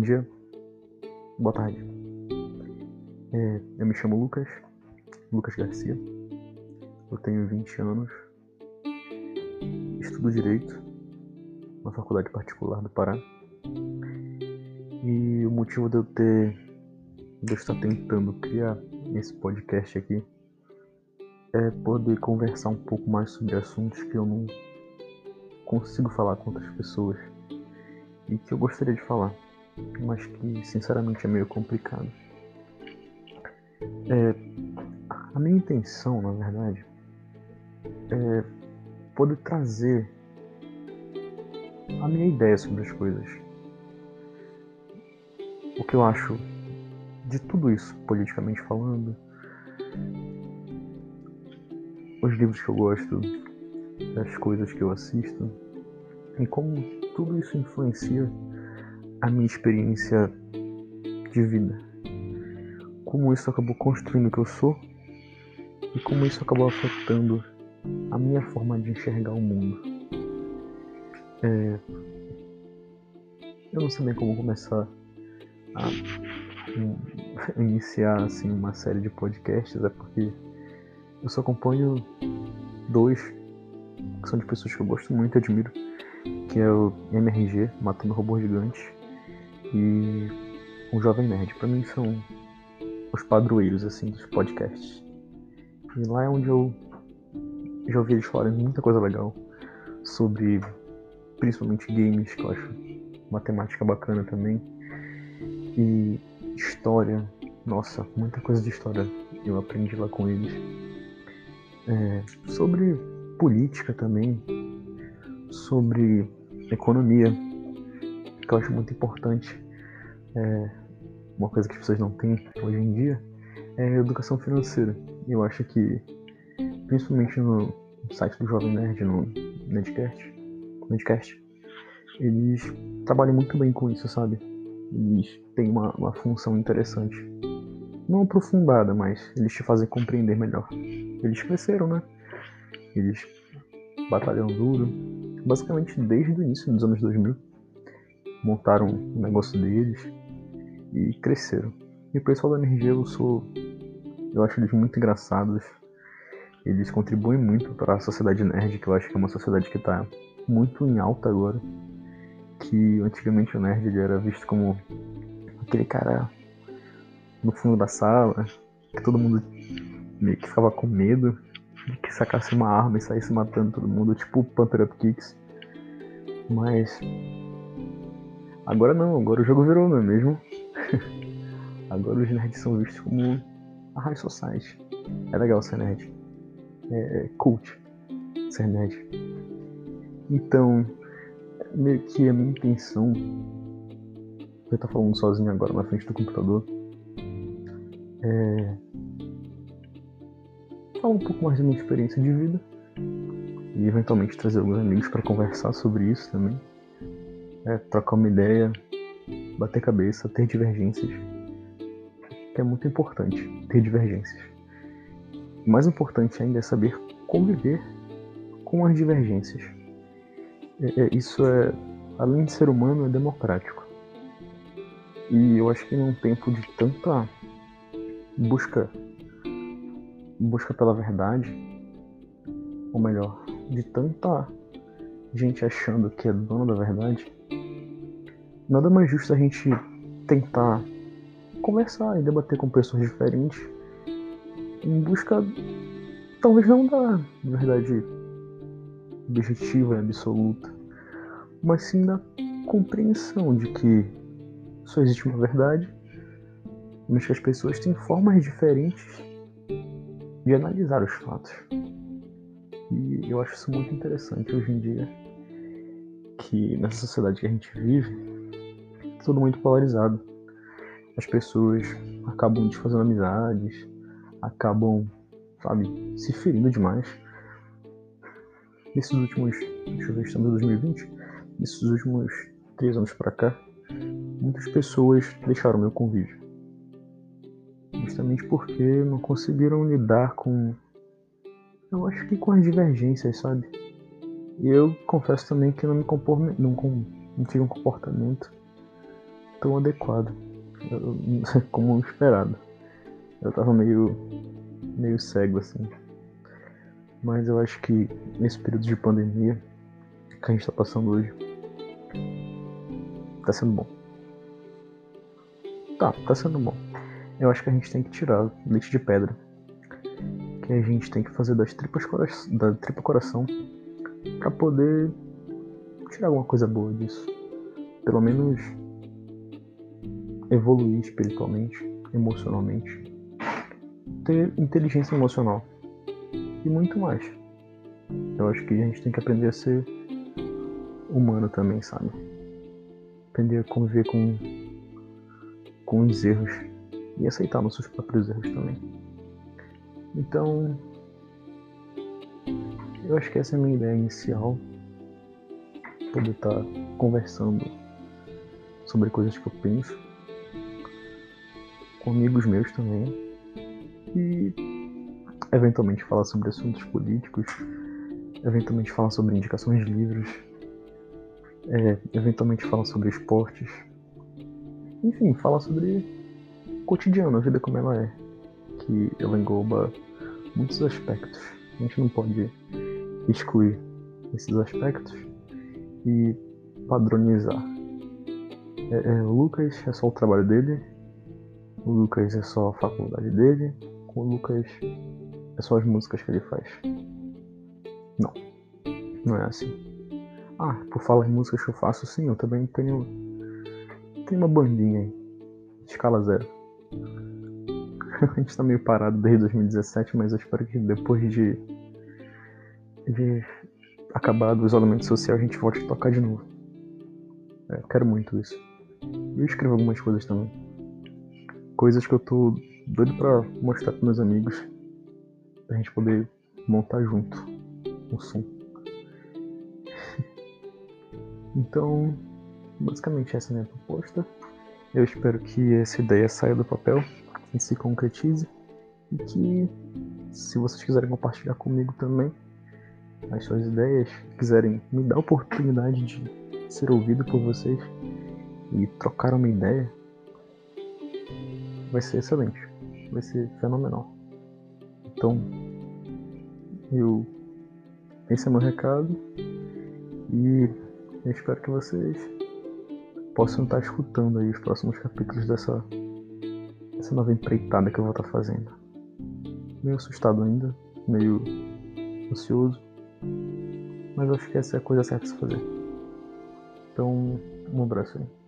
dia, boa tarde. É, eu me chamo Lucas, Lucas Garcia. Eu tenho 20 anos. Estudo Direito na Faculdade Particular do Pará. E o motivo de eu ter de eu estar tentando criar esse podcast aqui é poder conversar um pouco mais sobre assuntos que eu não consigo falar com outras pessoas e que eu gostaria de falar, mas que sinceramente é meio complicado. É, a minha intenção, na verdade, é poder trazer a minha ideia sobre as coisas. O que eu acho de tudo isso, politicamente falando, os livros que eu gosto, as coisas que eu assisto, e como tudo isso influencia a minha experiência de vida. Como isso acabou construindo o que eu sou e como isso acabou afetando a minha forma de enxergar o mundo. É... Eu não sei nem como começar a iniciar assim uma série de podcasts, é porque eu só acompanho dois que são de pessoas que eu gosto muito admiro, que é o MRG, Matando Robô Gigante, e o Jovem Nerd. Para mim são os padroeiros assim dos podcasts. E lá é onde eu já ouvi eles falarem muita coisa legal sobre principalmente games, que eu acho uma temática bacana também. E história, nossa, muita coisa de história eu aprendi lá com eles. É, sobre política também, sobre economia, que eu acho muito importante. É, uma coisa que as pessoas não têm hoje em dia é educação financeira. Eu acho que, principalmente no site do Jovem Nerd, no Nedcast, Nedcast eles trabalham muito bem com isso, sabe? Eles têm uma, uma função interessante. Não aprofundada, mas eles te fazem compreender melhor. Eles cresceram, né? Eles batalham duro, basicamente desde o início dos anos 2000. Montaram o negócio deles e cresceram. E o pessoal da energia eu sou. Eu acho eles muito engraçados. Eles contribuem muito para a sociedade nerd, que eu acho que é uma sociedade que está muito em alta agora. Que antigamente o nerd ele era visto como aquele cara no fundo da sala, que todo mundo meio que ficava com medo de que sacasse uma arma e saísse matando todo mundo, tipo Panther Up Kicks. Mas agora não, agora o jogo virou, não é mesmo? agora os nerds são vistos como a High Society. É legal ser nerd. É, é cult ser nerd. Então, meio que a minha intenção. Eu tô falando sozinho agora na frente do computador. É, falar um pouco mais da minha experiência de vida e eventualmente trazer alguns amigos para conversar sobre isso também. É, trocar uma ideia, bater cabeça, ter divergências. Que é muito importante, ter divergências. Mais importante ainda é saber conviver com as divergências. É, é, isso é, além de ser humano, é democrático. E eu acho que num tempo de tanta busca busca pela verdade, ou melhor, de tanta gente achando que é dono da verdade, nada mais justo a gente tentar conversar e debater com pessoas diferentes em busca, talvez não da verdade objetiva e absoluta, mas sim da compreensão de que só existe uma verdade, mas que as pessoas têm formas diferentes de analisar os fatos. E eu acho isso muito interessante hoje em dia, que nessa sociedade que a gente vive, é tudo muito polarizado. As pessoas acabam desfazendo amizades, acabam, sabe, se ferindo demais. Nesses últimos, deixa eu ver, estamos em 2020, nesses últimos três anos para cá, muitas pessoas deixaram meu convívio justamente porque não conseguiram lidar com. Eu acho que com as divergências, sabe? Eu confesso também que não me compor, não, não tive um comportamento tão adequado como esperado. Eu tava meio, meio cego assim. Mas eu acho que nesse período de pandemia que a gente tá passando hoje, tá sendo bom. Tá, tá sendo bom. Eu acho que a gente tem que tirar leite de pedra. Que a gente tem que fazer das tripas da tripa coração para poder tirar alguma coisa boa disso. Pelo menos evoluir espiritualmente, emocionalmente, ter inteligência emocional e muito mais. Eu acho que a gente tem que aprender a ser humano também, sabe? Aprender a conviver com, com os erros e aceitar nossos próprios erros também. Então, eu acho que essa é a minha ideia inicial. Poder estar tá conversando sobre coisas que eu penso. Com amigos meus também. E eventualmente falar sobre assuntos políticos, eventualmente falar sobre indicações de livros, é, eventualmente falar sobre esportes, enfim, falar sobre o cotidiano, a vida como ela é, que ela engloba muitos aspectos. A gente não pode excluir esses aspectos e padronizar. É, é, o Lucas é só o trabalho dele, o Lucas é só a faculdade dele, o Lucas é só as músicas que ele faz. Não, não é assim. Ah, por falar em músicas que eu faço, sim, eu também tenho. Tenho uma bandinha aí, escala zero. a gente tá meio parado desde 2017, mas eu espero que depois de. De acabar do isolamento social a gente volte a tocar de novo. É, quero muito isso. Eu escrevo algumas coisas também coisas que eu tô doido pra mostrar pros meus amigos. Pra gente poder montar junto o som. então, basicamente essa é a minha proposta. Eu espero que essa ideia saia do papel e se concretize. E que, se vocês quiserem compartilhar comigo também as suas ideias, quiserem me dar a oportunidade de ser ouvido por vocês e trocar uma ideia, vai ser excelente, vai ser fenomenal. Então, eu esse é meu recado e eu espero que vocês possam estar escutando aí os próximos capítulos dessa essa nova empreitada que eu vou estar fazendo. Meio assustado ainda, meio ansioso, mas acho que essa é a coisa certa a se fazer. Então, um abraço aí.